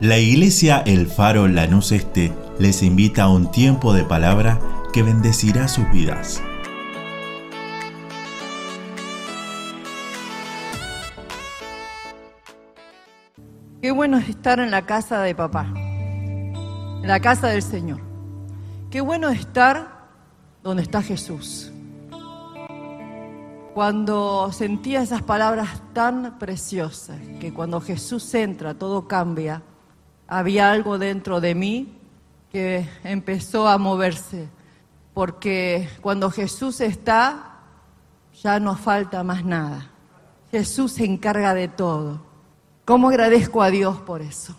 La iglesia El Faro Lanús Este les invita a un tiempo de palabra que bendecirá sus vidas. Qué bueno es estar en la casa de papá, en la casa del Señor. Qué bueno es estar donde está Jesús. Cuando sentía esas palabras tan preciosas, que cuando Jesús entra todo cambia, había algo dentro de mí que empezó a moverse, porque cuando Jesús está, ya no falta más nada. Jesús se encarga de todo. ¿Cómo agradezco a Dios por eso?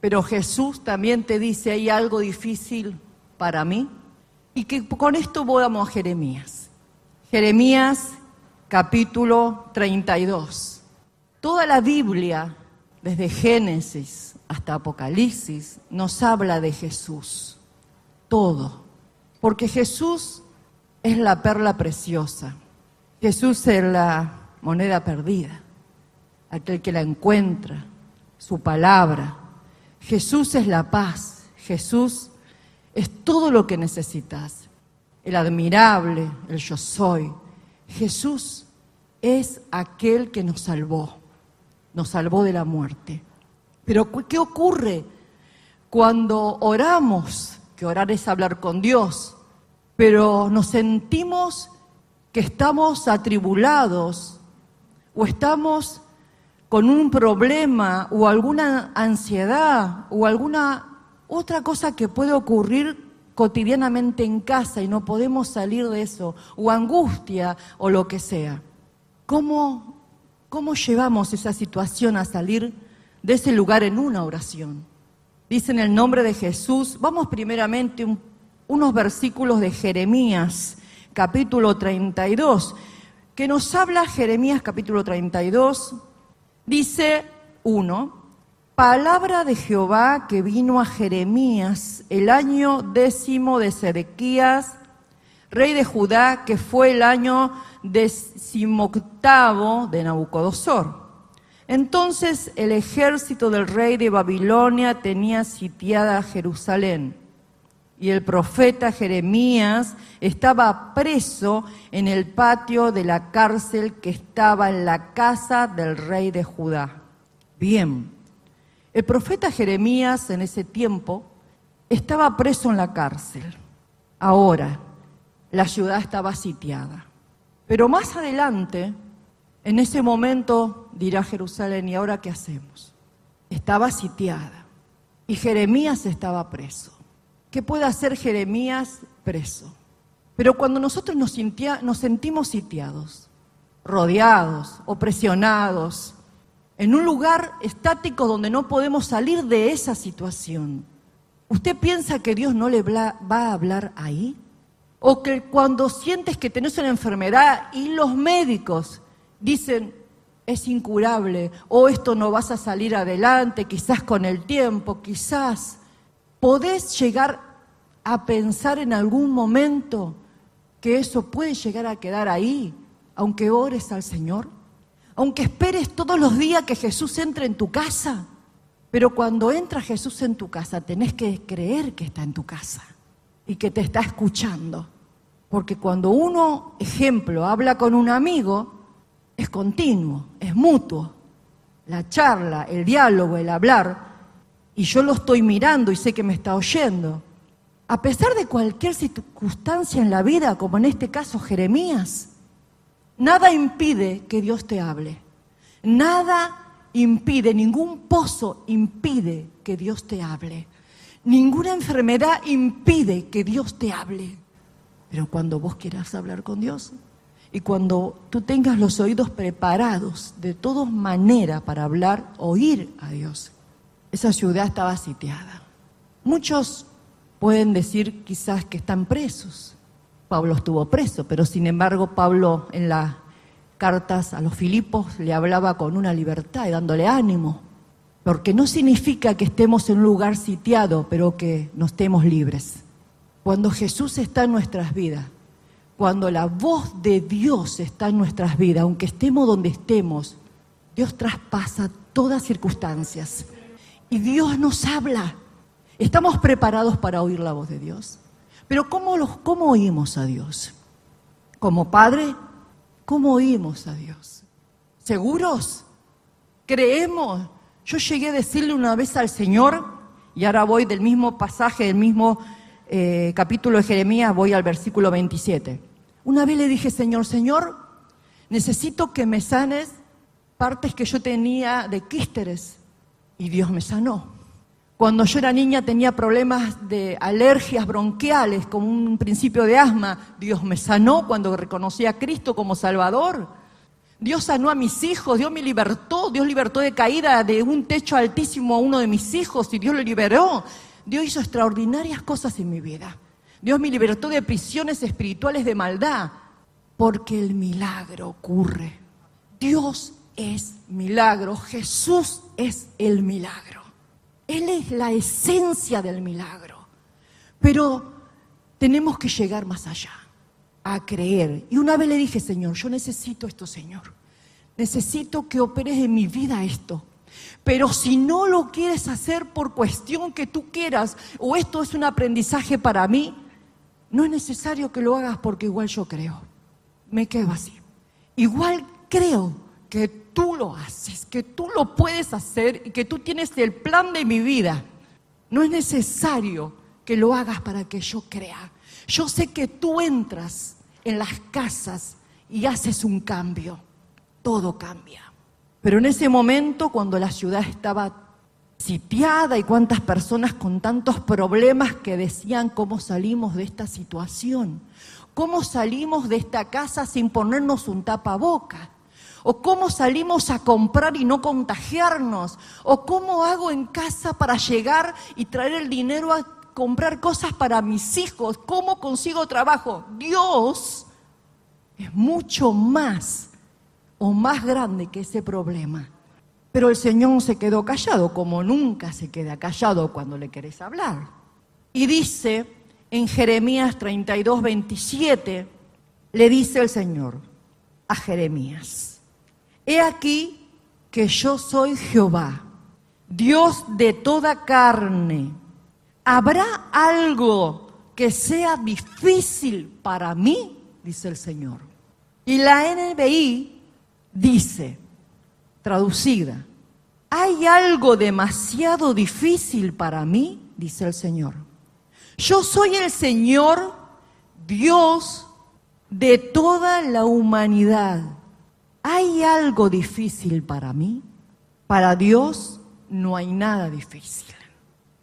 Pero Jesús también te dice, hay algo difícil para mí. Y que con esto volvamos a Jeremías. Jeremías capítulo 32. Toda la Biblia, desde Génesis hasta Apocalipsis, nos habla de Jesús. Todo. Porque Jesús es la perla preciosa. Jesús es la moneda perdida. Aquel que la encuentra. Su palabra. Jesús es la paz. Jesús es todo lo que necesitas. El admirable, el yo soy. Jesús es aquel que nos salvó. Nos salvó de la muerte. Pero ¿qué ocurre cuando oramos? Que orar es hablar con Dios, pero nos sentimos que estamos atribulados o estamos con un problema o alguna ansiedad o alguna otra cosa que puede ocurrir cotidianamente en casa y no podemos salir de eso, o angustia o lo que sea. ¿Cómo, cómo llevamos esa situación a salir de ese lugar en una oración. Dice en el nombre de Jesús, vamos primeramente unos versículos de Jeremías, capítulo 32, que nos habla Jeremías capítulo 32, dice uno, palabra de Jehová que vino a Jeremías el año décimo de Sedequías, rey de Judá, que fue el año decimoctavo de Nabucodonosor. Entonces el ejército del rey de Babilonia tenía sitiada Jerusalén y el profeta Jeremías estaba preso en el patio de la cárcel que estaba en la casa del rey de Judá. Bien, el profeta Jeremías en ese tiempo estaba preso en la cárcel. Ahora, la ciudad estaba sitiada. Pero más adelante, en ese momento dirá Jerusalén, ¿y ahora qué hacemos? Estaba sitiada y Jeremías estaba preso. ¿Qué puede hacer Jeremías preso? Pero cuando nosotros nos, sentimos sitiados, rodeados, opresionados, en un lugar estático donde no podemos salir de esa situación, ¿usted piensa que Dios no le va a hablar ahí? O que cuando sientes que tenés una enfermedad y los médicos dicen, es incurable, o esto no vas a salir adelante, quizás con el tiempo, quizás. ¿Podés llegar a pensar en algún momento que eso puede llegar a quedar ahí, aunque ores al Señor? Aunque esperes todos los días que Jesús entre en tu casa. Pero cuando entra Jesús en tu casa, tenés que creer que está en tu casa y que te está escuchando. Porque cuando uno, ejemplo, habla con un amigo, es continuo, es mutuo. La charla, el diálogo, el hablar, y yo lo estoy mirando y sé que me está oyendo. A pesar de cualquier circunstancia en la vida, como en este caso Jeremías, nada impide que Dios te hable. Nada impide, ningún pozo impide que Dios te hable. Ninguna enfermedad impide que Dios te hable. Pero cuando vos quieras hablar con Dios, y cuando tú tengas los oídos preparados de todas maneras para hablar, oír a Dios, esa ciudad estaba sitiada. Muchos pueden decir quizás que están presos. Pablo estuvo preso, pero sin embargo Pablo en las cartas a los Filipos le hablaba con una libertad y dándole ánimo, porque no significa que estemos en un lugar sitiado, pero que no estemos libres. Cuando Jesús está en nuestras vidas, cuando la voz de Dios está en nuestras vidas, aunque estemos donde estemos, Dios traspasa todas circunstancias Y Dios nos habla. Estamos preparados para oír la voz de Dios. Pero ¿cómo, cómo oímos a Dios? Como Padre, ¿cómo oímos a Dios? ¿Seguros? ¿Creemos? Yo llegué a decirle una vez al Señor, y ahora voy del mismo pasaje, del mismo eh, capítulo de Jeremías, voy al versículo 27. Una vez le dije, Señor, Señor, necesito que me sanes partes que yo tenía de quísteres. Y Dios me sanó. Cuando yo era niña tenía problemas de alergias bronquiales, como un principio de asma. Dios me sanó cuando reconocí a Cristo como Salvador. Dios sanó a mis hijos, Dios me libertó, Dios libertó de caída de un techo altísimo a uno de mis hijos y Dios lo liberó. Dios hizo extraordinarias cosas en mi vida. Dios me libertó de prisiones espirituales de maldad, porque el milagro ocurre. Dios es milagro, Jesús es el milagro. Él es la esencia del milagro. Pero tenemos que llegar más allá, a creer. Y una vez le dije, Señor, yo necesito esto, Señor. Necesito que operes en mi vida esto. Pero si no lo quieres hacer por cuestión que tú quieras, o esto es un aprendizaje para mí, no es necesario que lo hagas porque igual yo creo. Me quedo así. Igual creo que tú lo haces, que tú lo puedes hacer y que tú tienes el plan de mi vida. No es necesario que lo hagas para que yo crea. Yo sé que tú entras en las casas y haces un cambio. Todo cambia. Pero en ese momento, cuando la ciudad estaba sitiada y cuántas personas con tantos problemas que decían cómo salimos de esta situación, cómo salimos de esta casa sin ponernos un tapaboca, o cómo salimos a comprar y no contagiarnos, o cómo hago en casa para llegar y traer el dinero a comprar cosas para mis hijos, cómo consigo trabajo. Dios es mucho más o más grande que ese problema. Pero el Señor se quedó callado, como nunca se queda callado cuando le querés hablar. Y dice en Jeremías 32, 27, le dice el Señor a Jeremías, he aquí que yo soy Jehová, Dios de toda carne. ¿Habrá algo que sea difícil para mí? Dice el Señor. Y la NBI dice, traducida, ¿hay algo demasiado difícil para mí? Dice el Señor. Yo soy el Señor, Dios de toda la humanidad. ¿Hay algo difícil para mí? Para Dios no hay nada difícil.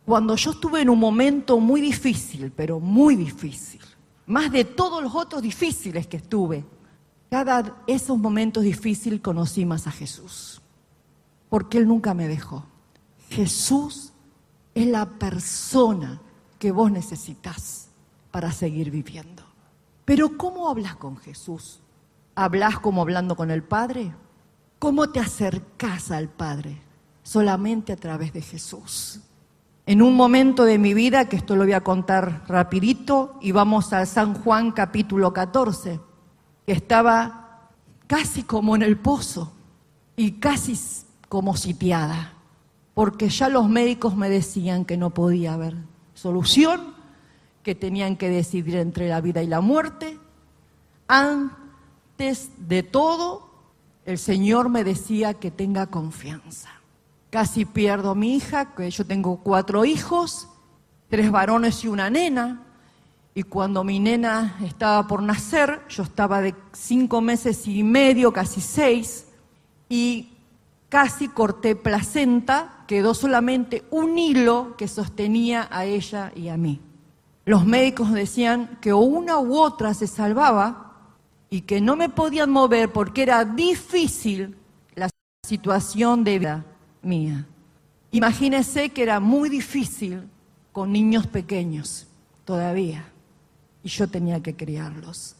Cuando yo estuve en un momento muy difícil, pero muy difícil, más de todos los otros difíciles que estuve, cada esos momentos difíciles conocí más a Jesús, porque Él nunca me dejó. Jesús es la persona que vos necesitas para seguir viviendo. Pero ¿cómo hablas con Jesús? ¿Hablas como hablando con el Padre? ¿Cómo te acercas al Padre? Solamente a través de Jesús. En un momento de mi vida, que esto lo voy a contar rapidito, y vamos al San Juan capítulo 14 que estaba casi como en el pozo y casi como sitiada, porque ya los médicos me decían que no podía haber solución, que tenían que decidir entre la vida y la muerte. Antes de todo, el Señor me decía que tenga confianza. Casi pierdo a mi hija, que yo tengo cuatro hijos, tres varones y una nena. Y cuando mi nena estaba por nacer, yo estaba de cinco meses y medio, casi seis, y casi corté placenta, quedó solamente un hilo que sostenía a ella y a mí. Los médicos decían que una u otra se salvaba y que no me podían mover porque era difícil la situación de vida mía. Imagínese que era muy difícil con niños pequeños todavía y yo tenía que criarlos.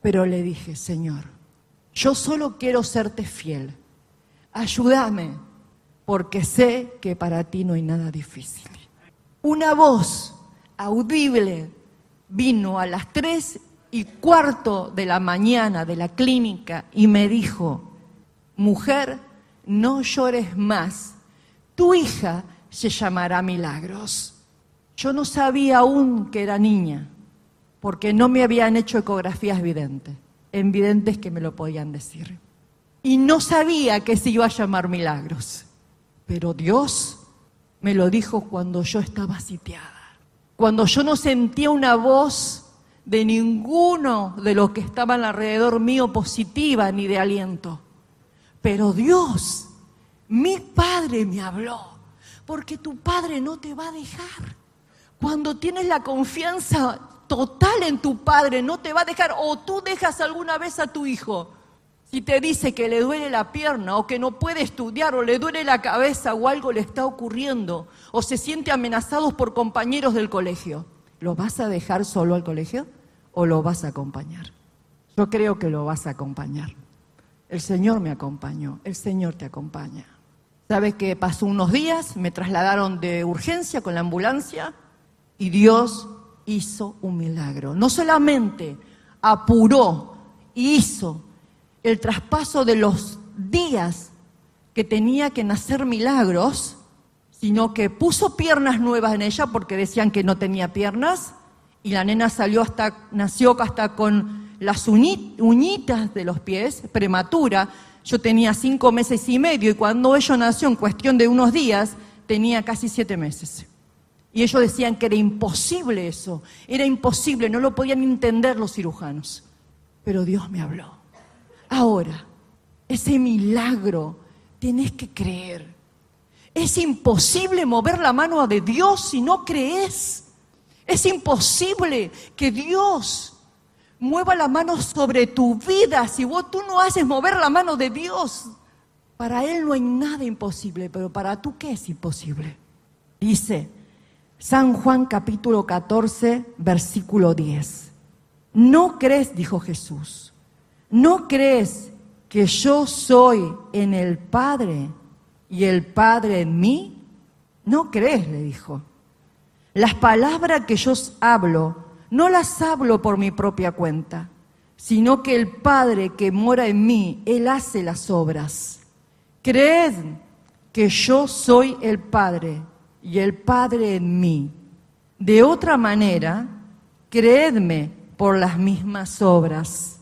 Pero le dije, Señor, yo solo quiero serte fiel. Ayúdame, porque sé que para ti no hay nada difícil. Una voz audible vino a las tres y cuarto de la mañana de la clínica y me dijo, mujer, no llores más. Tu hija se llamará Milagros. Yo no sabía aún que era niña, porque no me habían hecho ecografías videntes, evidentes que me lo podían decir. Y no sabía que se iba a llamar Milagros. Pero Dios me lo dijo cuando yo estaba sitiada, cuando yo no sentía una voz de ninguno de los que estaban alrededor mío positiva ni de aliento. Pero Dios, mi Padre me habló, porque tu Padre no te va a dejar. Cuando tienes la confianza total en tu Padre, no te va a dejar, o tú dejas alguna vez a tu hijo si te dice que le duele la pierna o que no puede estudiar o le duele la cabeza o algo le está ocurriendo o se siente amenazado por compañeros del colegio, ¿lo vas a dejar solo al colegio o lo vas a acompañar? Yo creo que lo vas a acompañar. El Señor me acompañó, el Señor te acompaña. ¿Sabes qué pasó unos días? Me trasladaron de urgencia con la ambulancia y Dios hizo un milagro. No solamente apuró, hizo el traspaso de los días que tenía que nacer milagros, sino que puso piernas nuevas en ella porque decían que no tenía piernas y la nena salió hasta nació hasta con las uñitas de los pies prematura. Yo tenía cinco meses y medio y cuando ella nació en cuestión de unos días tenía casi siete meses. Y ellos decían que era imposible eso, era imposible, no lo podían entender los cirujanos. Pero Dios me habló. Ahora, ese milagro tienes que creer. Es imposible mover la mano de Dios si no crees. Es imposible que Dios mueva la mano sobre tu vida si vos tú no haces mover la mano de Dios. Para Él no hay nada imposible, pero para tú qué es imposible. Dice San Juan capítulo 14, versículo 10. No crees, dijo Jesús ¿no crees que yo soy en el Padre y el Padre en mí? No crees, le dijo. Las palabras que yo hablo, no las hablo por mi propia cuenta, sino que el Padre que mora en mí, Él hace las obras. Creed que yo soy el Padre y el Padre en mí. De otra manera, creedme por las mismas obras.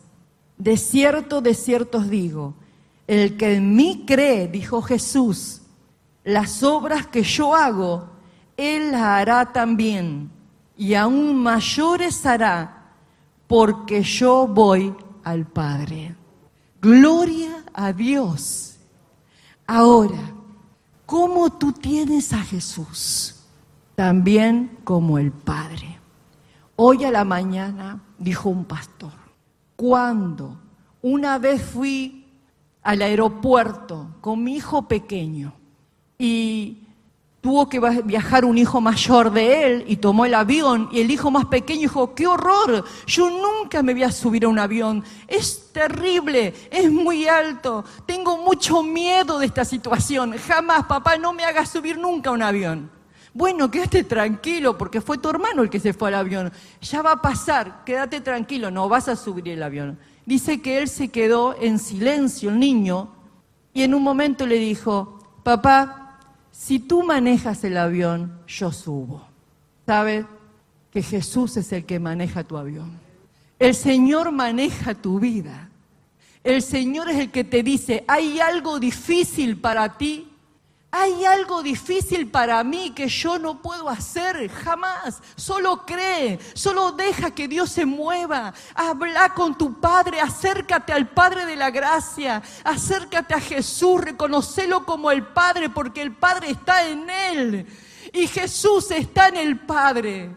De cierto, de cierto os digo, el que en mí cree, dijo Jesús, las obras que yo hago, él las hará también, y aún mayores hará, porque yo voy al Padre. Gloria a Dios. Ahora, ¿cómo tú tienes a Jesús? También como el Padre. Hoy a la mañana dijo un pastor, cuando una vez fui al aeropuerto con mi hijo pequeño y tuvo que viajar un hijo mayor de él y tomó el avión y el hijo más pequeño dijo, qué horror, yo nunca me voy a subir a un avión, es terrible, es muy alto, tengo mucho miedo de esta situación, jamás papá no me haga subir nunca a un avión. Bueno, quédate tranquilo porque fue tu hermano el que se fue al avión. Ya va a pasar, quédate tranquilo, no vas a subir el avión. Dice que él se quedó en silencio, el niño, y en un momento le dijo, papá, si tú manejas el avión, yo subo. ¿Sabe que Jesús es el que maneja tu avión? El Señor maneja tu vida. El Señor es el que te dice, hay algo difícil para ti, hay algo difícil para mí que yo no puedo hacer jamás. Solo cree, solo deja que Dios se mueva. Habla con tu Padre, acércate al Padre de la gracia, acércate a Jesús, reconocelo como el Padre porque el Padre está en Él y Jesús está en el Padre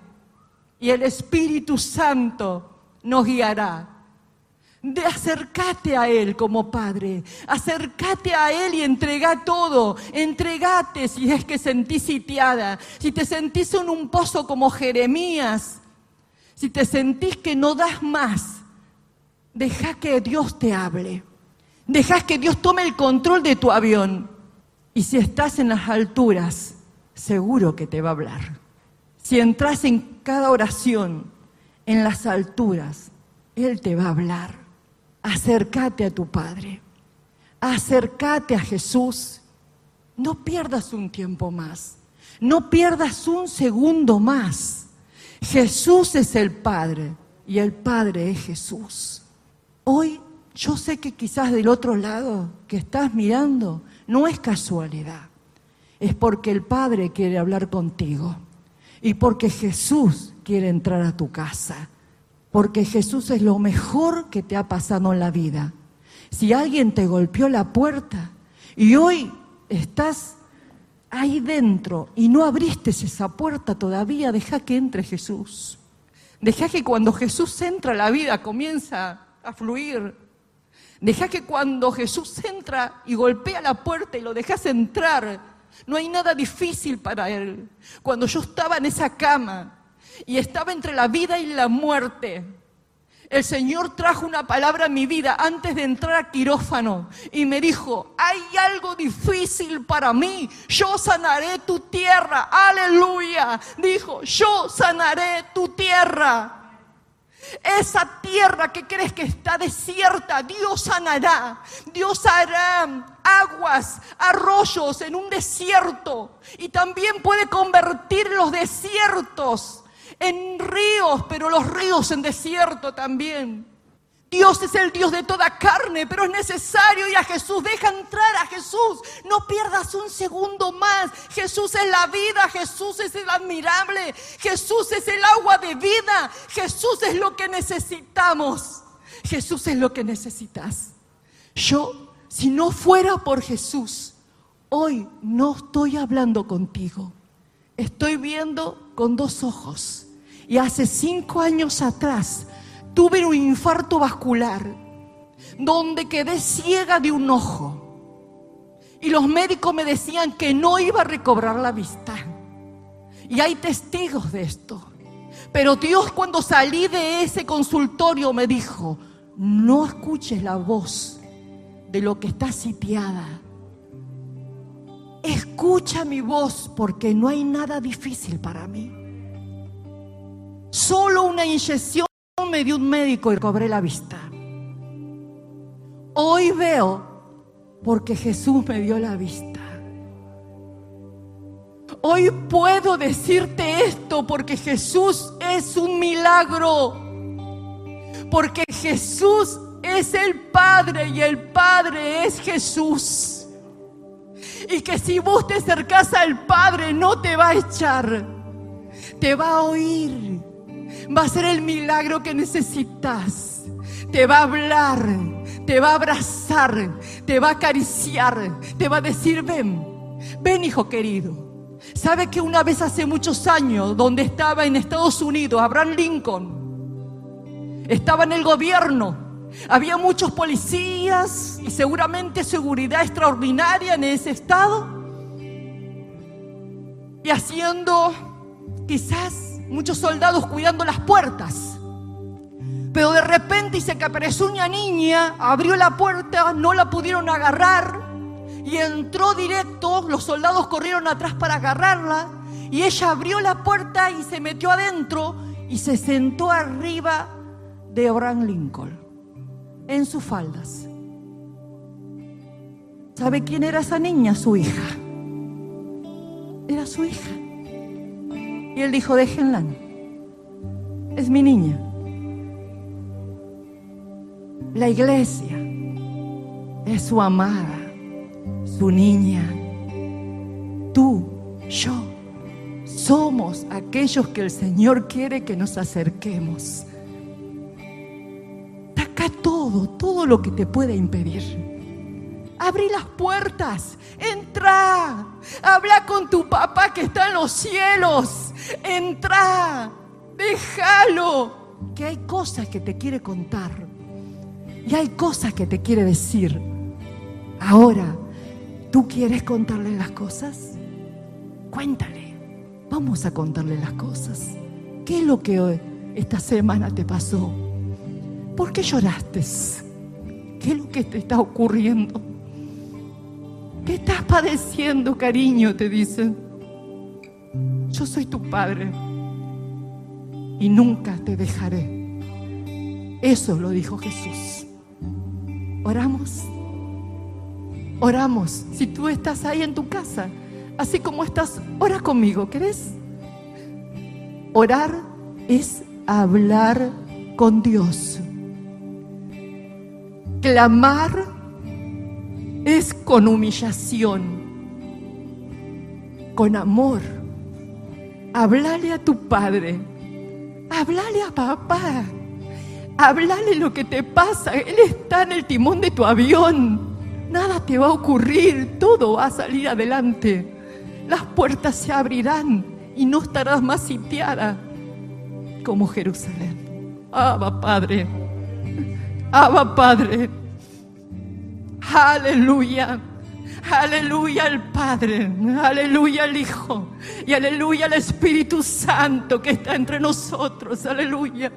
y el Espíritu Santo nos guiará de acercate a Él como Padre, acércate a Él y entrega todo, entregate si es que sentís sitiada, si te sentís en un pozo como Jeremías, si te sentís que no das más, deja que Dios te hable, deja que Dios tome el control de tu avión. Y si estás en las alturas, seguro que te va a hablar. Si entras en cada oración en las alturas, Él te va a hablar acércate a tu Padre, acércate a Jesús. No pierdas un tiempo más. No pierdas un segundo más. Jesús es el Padre y el Padre es Jesús. Hoy yo sé que quizás del otro lado que estás mirando no es casualidad, es porque el Padre quiere hablar contigo y porque Jesús quiere entrar a tu casa, porque Jesús es lo mejor que te ha pasado en la vida. Si alguien te golpeó la puerta y hoy estás ahí dentro y no abriste esa puerta todavía, deja que entre Jesús. Deja que cuando Jesús entra la vida comienza a fluir. Deja que cuando Jesús entra y golpea la puerta y lo dejas entrar, no hay nada difícil para Él. Cuando yo estaba en esa cama y estaba entre la vida y la muerte, el Señor trajo una palabra a mi vida antes de entrar a quirófano y me dijo, hay algo difícil para mí, yo sanaré tu tierra, aleluya. Dijo, yo sanaré tu tierra. Esa tierra que crees que está desierta, Dios sanará. Dios hará aguas, arroyos en un desierto. Y también puede convertir los desiertos en ríos, pero los ríos en desierto también. Dios es el Dios de toda carne, pero es necesario y a Jesús. Deja entrar a Jesús. No pierdas un segundo más. Jesús es la vida, Jesús es el admirable, Jesús es el agua de vida, Jesús es lo que necesitamos. Jesús es lo que necesitas. Yo, si no fuera por Jesús, hoy no estoy hablando contigo. Estoy viendo con dos ojos. Y hace cinco años atrás tuve un infarto vascular donde quedé ciega de un ojo. Y los médicos me decían que no iba a recobrar la vista. Y hay testigos de esto. Pero Dios cuando salí de ese consultorio me dijo, no escuches la voz de lo que está sitiada. Escucha mi voz porque no hay nada difícil para mí. Solo una inyección me dio un médico y cobré la vista. Hoy veo porque Jesús me dio la vista. Hoy puedo decirte esto porque Jesús es un milagro. Porque Jesús es el Padre y el Padre es Jesús. Y que si vos te acercás al Padre no te va a echar, te va a oír. Va a ser el milagro que necesitas. Te va a hablar, te va a abrazar, te va a acariciar, te va a decir, ven, ven hijo querido. ¿Sabe que una vez hace muchos años, donde estaba en Estados Unidos, Abraham Lincoln, estaba en el gobierno, había muchos policías y seguramente seguridad extraordinaria en ese estado, y haciendo quizás muchos soldados cuidando las puertas. Pero de repente dice que apareció una niña, abrió la puerta, no la pudieron agarrar. Y entró directo, los soldados corrieron atrás para agarrarla. Y ella abrió la puerta y se metió adentro y se sentó arriba de Abraham Lincoln en sus faldas. ¿Sabe quién era esa niña? Su hija. Era su hija. Y él dijo, déjenla. Es mi niña. La iglesia es su amada, su niña. Tú, yo, somos aquellos que el Señor quiere que nos acerquemos. Todo, todo lo que te pueda impedir. Abrí las puertas, entra, habla con tu papá que está en los cielos, entra, déjalo, que hay cosas que te quiere contar y hay cosas que te quiere decir. Ahora, ¿tú quieres contarle las cosas? Cuéntale, vamos a contarle las cosas. ¿Qué es lo que esta semana te pasó? ¿Por qué lloraste? ¿Qué es lo que te está ocurriendo? ¿Qué estás padeciendo, cariño? Te dicen. Yo soy tu padre y nunca te dejaré. Eso lo dijo Jesús. Oramos. Oramos. Si tú estás ahí en tu casa, así como estás, ora conmigo, ¿querés? Orar es hablar con Dios. Clamar es con humillación, con amor. Hablale a tu padre, hablale a papá, hablale lo que te pasa. Él está en el timón de tu avión. Nada te va a ocurrir, todo va a salir adelante. Las puertas se abrirán y no estarás más sitiada como Jerusalén. Ah, Abba, Padre. Abba Padre. Aleluya. Aleluya al Padre, aleluya al Hijo y aleluya al Espíritu Santo que está entre nosotros, aleluya.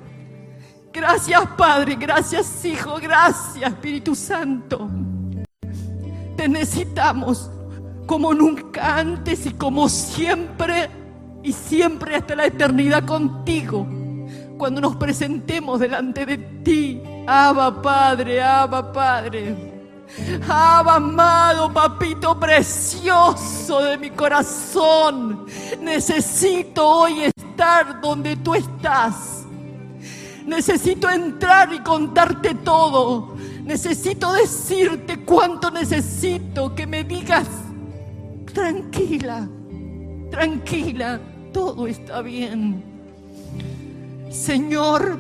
Gracias Padre, gracias Hijo, gracias Espíritu Santo. Te necesitamos como nunca antes y como siempre y siempre hasta la eternidad contigo. Cuando nos presentemos delante de ti, Abba Padre, Abba Padre. Abba amado, papito precioso de mi corazón. Necesito hoy estar donde tú estás. Necesito entrar y contarte todo. Necesito decirte cuánto necesito que me digas, tranquila, tranquila, todo está bien. Señor,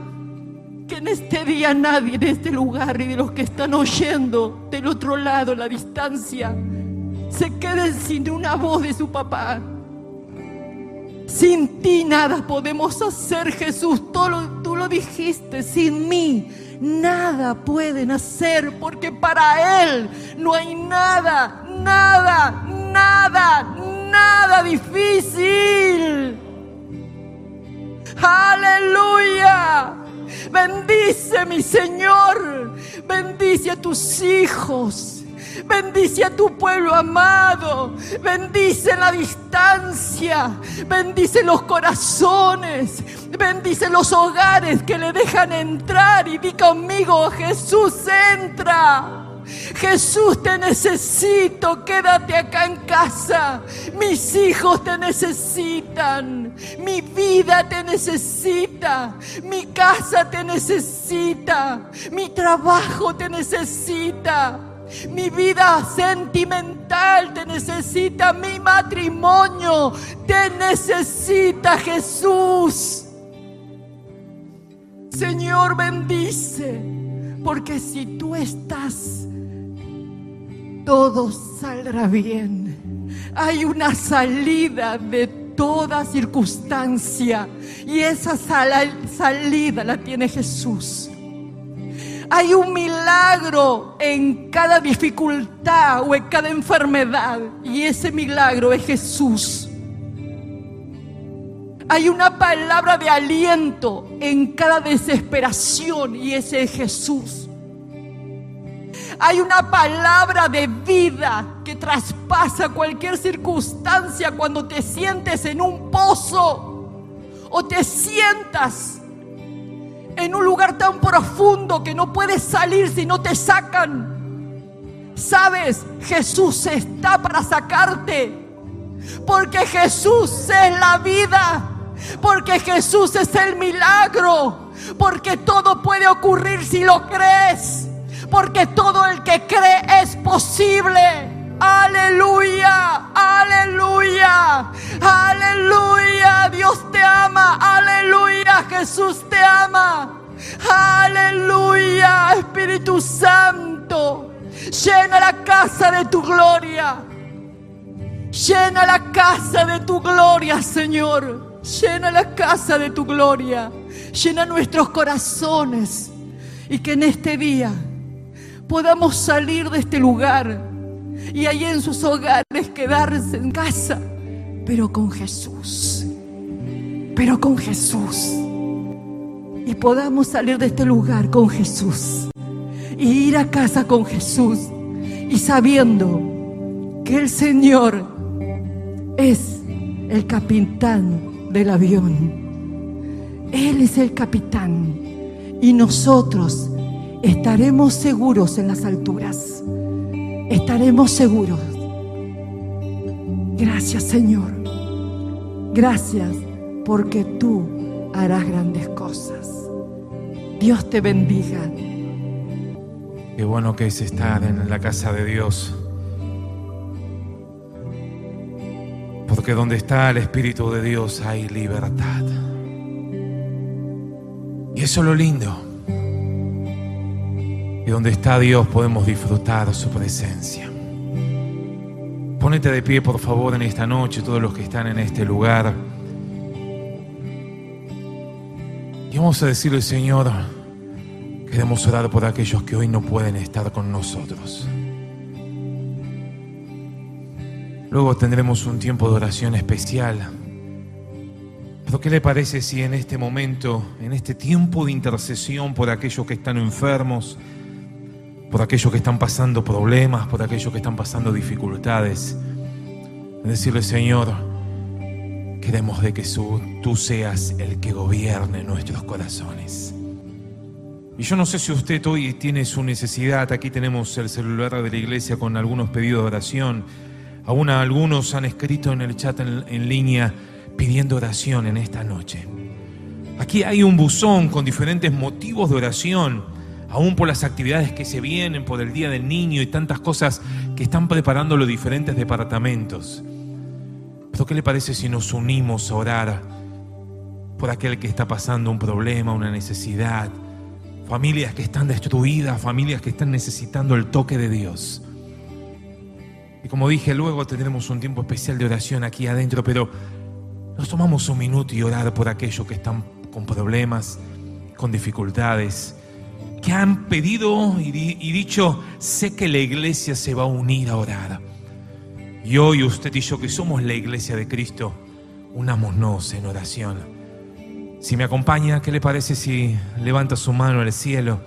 que en este día nadie de este lugar y de los que están oyendo del otro lado, la distancia, se queden sin una voz de su papá. Sin ti nada podemos hacer, Jesús. Tú lo dijiste, sin mí nada pueden hacer, porque para Él no hay nada, nada, nada, nada difícil. Aleluya. Bendice mi Señor, bendice a tus hijos. Bendice a tu pueblo amado. Bendice la distancia. Bendice los corazones. Bendice los hogares que le dejan entrar. Y di conmigo, Jesús, entra. Jesús, te necesito, quédate acá en casa. Mis hijos te necesitan, mi vida te necesita, mi casa te necesita, mi trabajo te necesita. Mi vida sentimental te necesita, mi matrimonio te necesita, Jesús. Señor, bendice, porque si tú estás todo saldrá bien. Hay una salida de toda circunstancia y esa salida la tiene Jesús. Hay un milagro en cada dificultad o en cada enfermedad y ese milagro es Jesús. Hay una palabra de aliento en cada desesperación y ese es Jesús hay una palabra de vida que traspasa cualquier circunstancia cuando te sientes en un pozo o te sientas en un lugar tan profundo que no puedes salir si no te sacan. Sabes, Jesús está para sacarte. Porque Jesús es la vida. Porque Jesús es el milagro. Porque todo puede ocurrir si lo crees. Porque todo el que cree es posible. Aleluya, aleluya, aleluya. Dios te ama, aleluya. Jesús te ama. Aleluya, Espíritu Santo. Llena la casa de tu gloria. Llena la casa de tu gloria, Señor. Llena la casa de tu gloria. Llena nuestros corazones. Y que en este día podamos salir de este lugar y ahí en sus hogares quedarse en casa, pero con Jesús, pero con Jesús. Y podamos salir de este lugar con Jesús y ir a casa con Jesús y sabiendo que el Señor es el capitán del avión. Él es el capitán y nosotros estaremos seguros en las alturas. Estaremos seguros. Gracias Señor. Gracias porque tú harás grandes cosas. Dios te bendiga. Qué bueno que es estar en la casa de Dios. Porque donde está el Espíritu de Dios hay libertad. Y eso es lo lindo. Y donde está Dios podemos disfrutar su presencia. Ponete de pie, por favor, en esta noche, todos los que están en este lugar. Y vamos a decirle, Señor, queremos orar por aquellos que hoy no pueden estar con nosotros. Luego tendremos un tiempo de oración especial. Pero ¿qué le parece si en este momento, en este tiempo de intercesión por aquellos que están enfermos, por aquellos que están pasando problemas, por aquellos que están pasando dificultades. Decirle, Señor, queremos de que tú seas el que gobierne nuestros corazones. Y yo no sé si usted hoy tiene su necesidad, aquí tenemos el celular de la iglesia con algunos pedidos de oración. Aún algunos han escrito en el chat en, en línea pidiendo oración en esta noche. Aquí hay un buzón con diferentes motivos de oración aún por las actividades que se vienen, por el Día del Niño y tantas cosas que están preparando los diferentes departamentos. Pero ¿qué le parece si nos unimos a orar por aquel que está pasando un problema, una necesidad? Familias que están destruidas, familias que están necesitando el toque de Dios. Y como dije, luego tendremos un tiempo especial de oración aquí adentro, pero nos tomamos un minuto y orar por aquellos que están con problemas, con dificultades, que han pedido y, dicho, sé que la iglesia se va a unir a orar. Y hoy usted y yo que somos la iglesia de Cristo, unámonos en oración. Si me acompaña, ¿qué le parece si levanta su mano al cielo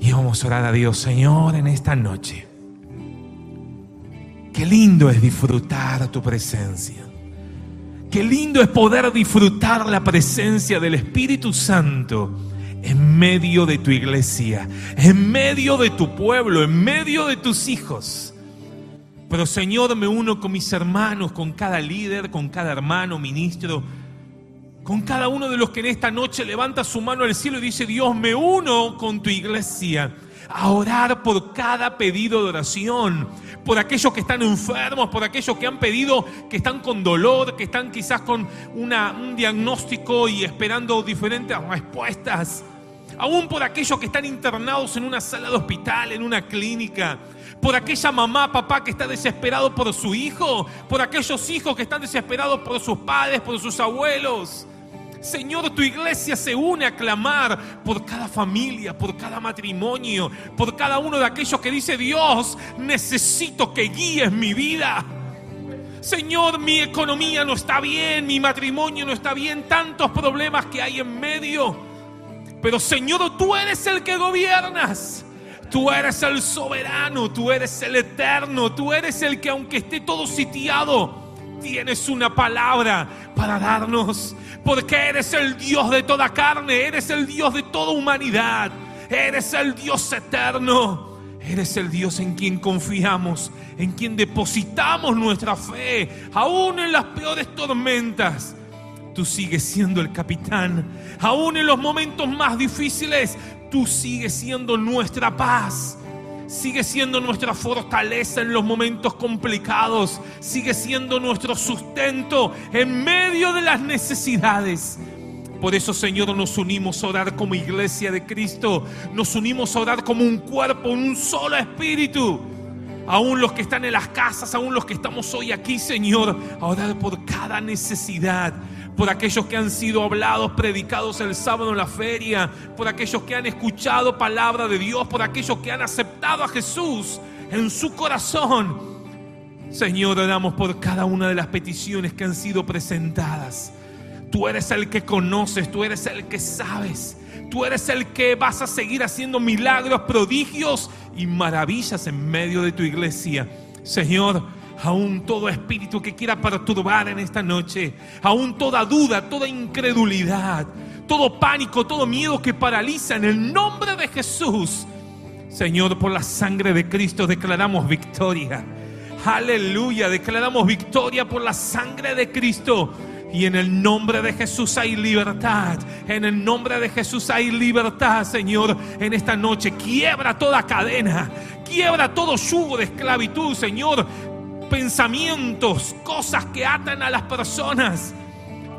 y vamos a orar a Dios, Señor, en esta noche? Qué lindo es disfrutar tu presencia. Qué lindo es poder disfrutar la presencia del Espíritu Santo en medio de tu iglesia, en medio de tu pueblo, en medio de tus hijos. Pero Señor, me uno con mis hermanos, con cada líder, con cada hermano, ministro, con cada uno de los que en esta noche levanta su mano al cielo y dice, Dios, me uno con tu iglesia a orar por cada pedido de oración, por aquellos que están enfermos, por aquellos que han pedido, que están con dolor, que están quizás con un diagnóstico y esperando diferentes respuestas aún por aquellos que están internados en una sala de hospital, en una clínica, por aquella mamá, papá que está desesperado por su hijo, por aquellos hijos que están desesperados por sus padres, por sus abuelos. Señor, tu iglesia se une a clamar por cada familia, por cada matrimonio, por cada uno de aquellos que dice, Dios, necesito que guíes mi vida. Señor, mi economía no está bien, mi matrimonio no está bien, tantos problemas que hay en medio. Pero Señor, tú eres el que gobiernas. Tú eres el soberano, tú eres el eterno, tú eres el que aunque esté todo sitiado, tienes una palabra para darnos. Porque eres el Dios de toda carne, eres el Dios de toda humanidad, eres el Dios eterno. Eres el Dios en quien confiamos, en quien depositamos nuestra fe, aún en las peores tormentas tú sigues siendo el capitán. Aún en los momentos más difíciles, tú sigues siendo nuestra paz. Sigue siendo nuestra fortaleza en los momentos complicados. Sigue siendo nuestro sustento en medio de las necesidades. Por eso, Señor, nos unimos a orar como iglesia de Cristo. Nos unimos a orar como un cuerpo, un solo espíritu. Aún los que están en las casas, aún los que estamos hoy aquí, Señor, a orar por cada necesidad por aquellos que han sido hablados, predicados el sábado en la feria, por aquellos que han escuchado palabra de Dios, por aquellos que han aceptado a Jesús en su corazón. Señor, oramos por cada una de las peticiones que han sido presentadas. Tú eres el que conoces, tú eres el que sabes, tú eres el que vas a seguir haciendo milagros, prodigios y maravillas en medio de tu iglesia. Señor, aún todo espíritu que quiera perturbar en esta noche, aún toda duda, toda incredulidad, todo pánico, todo miedo que paraliza en el nombre de Jesús. Señor, por la sangre de Cristo declaramos victoria. Aleluya. Declaramos victoria por la sangre de Cristo. Y en el nombre de Jesús hay libertad. En el nombre de Jesús hay libertad, Señor. En esta noche quiebra toda cadena. Quiebra todo yugo de esclavitud, Señor. Pensamientos, cosas que atan a las personas.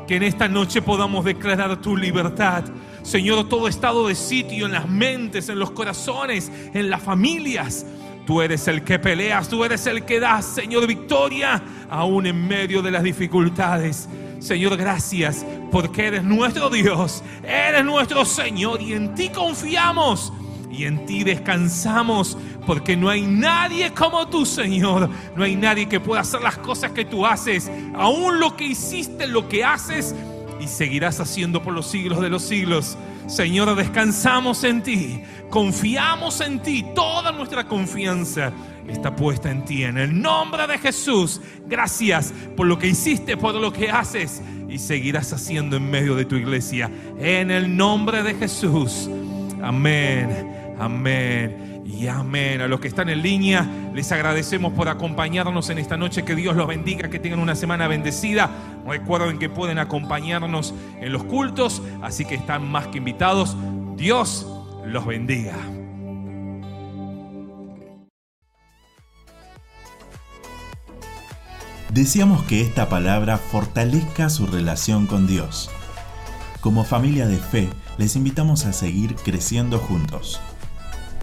Que en esta noche podamos declarar tu libertad. Señor, todo estado de sitio en las mentes, en los corazones, en las familias. Tú eres el que peleas, tú eres el que das, Señor, victoria, aún en medio de las dificultades. Señor, gracias porque eres nuestro Dios, eres nuestro Señor y en ti confiamos y en ti descansamos porque no hay nadie como tú, Señor. No hay nadie que pueda hacer las cosas que tú haces, aún lo que hiciste, lo que haces y seguirás haciendo por los siglos de los siglos. Señor, descansamos en ti, confiamos en ti, toda nuestra confianza está puesta en ti. En el nombre de Jesús, gracias por lo que hiciste, por lo que haces y seguirás haciendo en medio de tu iglesia. En el nombre de Jesús. Amén, amén y amén. A los que están en línea, les agradecemos por acompañarnos en esta noche. Que Dios los bendiga, que tengan una semana bendecida. Recuerden que pueden acompañarnos en los cultos, así que están más que invitados. Dios los bendiga. Deseamos que esta palabra fortalezca su relación con Dios. Como familia de fe, les invitamos a seguir creciendo juntos.